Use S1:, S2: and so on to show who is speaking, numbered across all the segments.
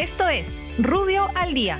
S1: Esto es Rubio al Día.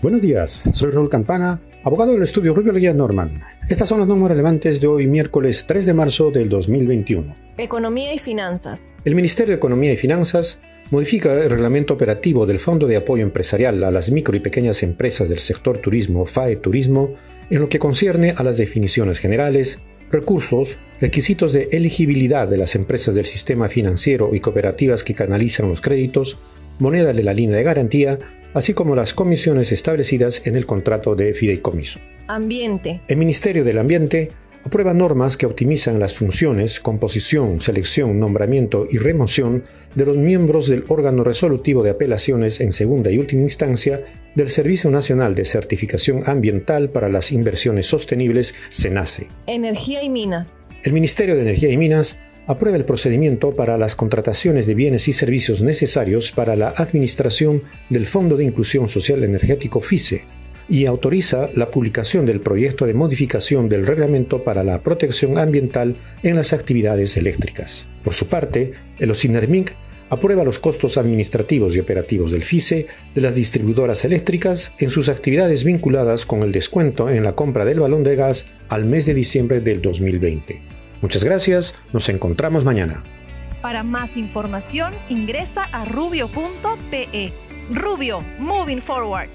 S2: Buenos días, soy Raúl Campana, abogado del estudio Rubio Leguía Norman. Estas son las números relevantes de hoy, miércoles 3 de marzo del 2021.
S3: Economía y finanzas.
S2: El Ministerio de Economía y Finanzas modifica el reglamento operativo del Fondo de Apoyo Empresarial a las micro y pequeñas empresas del sector turismo, FAE Turismo, en lo que concierne a las definiciones generales, recursos, requisitos de elegibilidad de las empresas del sistema financiero y cooperativas que canalizan los créditos, moneda de la línea de garantía, así como las comisiones establecidas en el contrato de fideicomiso.
S3: Ambiente.
S2: El Ministerio del Ambiente aprueba normas que optimizan las funciones, composición, selección, nombramiento y remoción de los miembros del órgano resolutivo de apelaciones en segunda y última instancia del Servicio Nacional de Certificación Ambiental para las Inversiones Sostenibles, SENACE.
S3: Energía y minas.
S2: El Ministerio de Energía y Minas aprueba el procedimiento para las contrataciones de bienes y servicios necesarios para la administración del Fondo de Inclusión Social Energético FICE y autoriza la publicación del proyecto de modificación del reglamento para la protección ambiental en las actividades eléctricas. Por su parte, el OCINERMINC aprueba los costos administrativos y operativos del FICE de las distribuidoras eléctricas en sus actividades vinculadas con el descuento en la compra del balón de gas al mes de diciembre del 2020. Muchas gracias, nos encontramos mañana.
S1: Para más información ingresa a rubio.pe. Rubio, moving forward.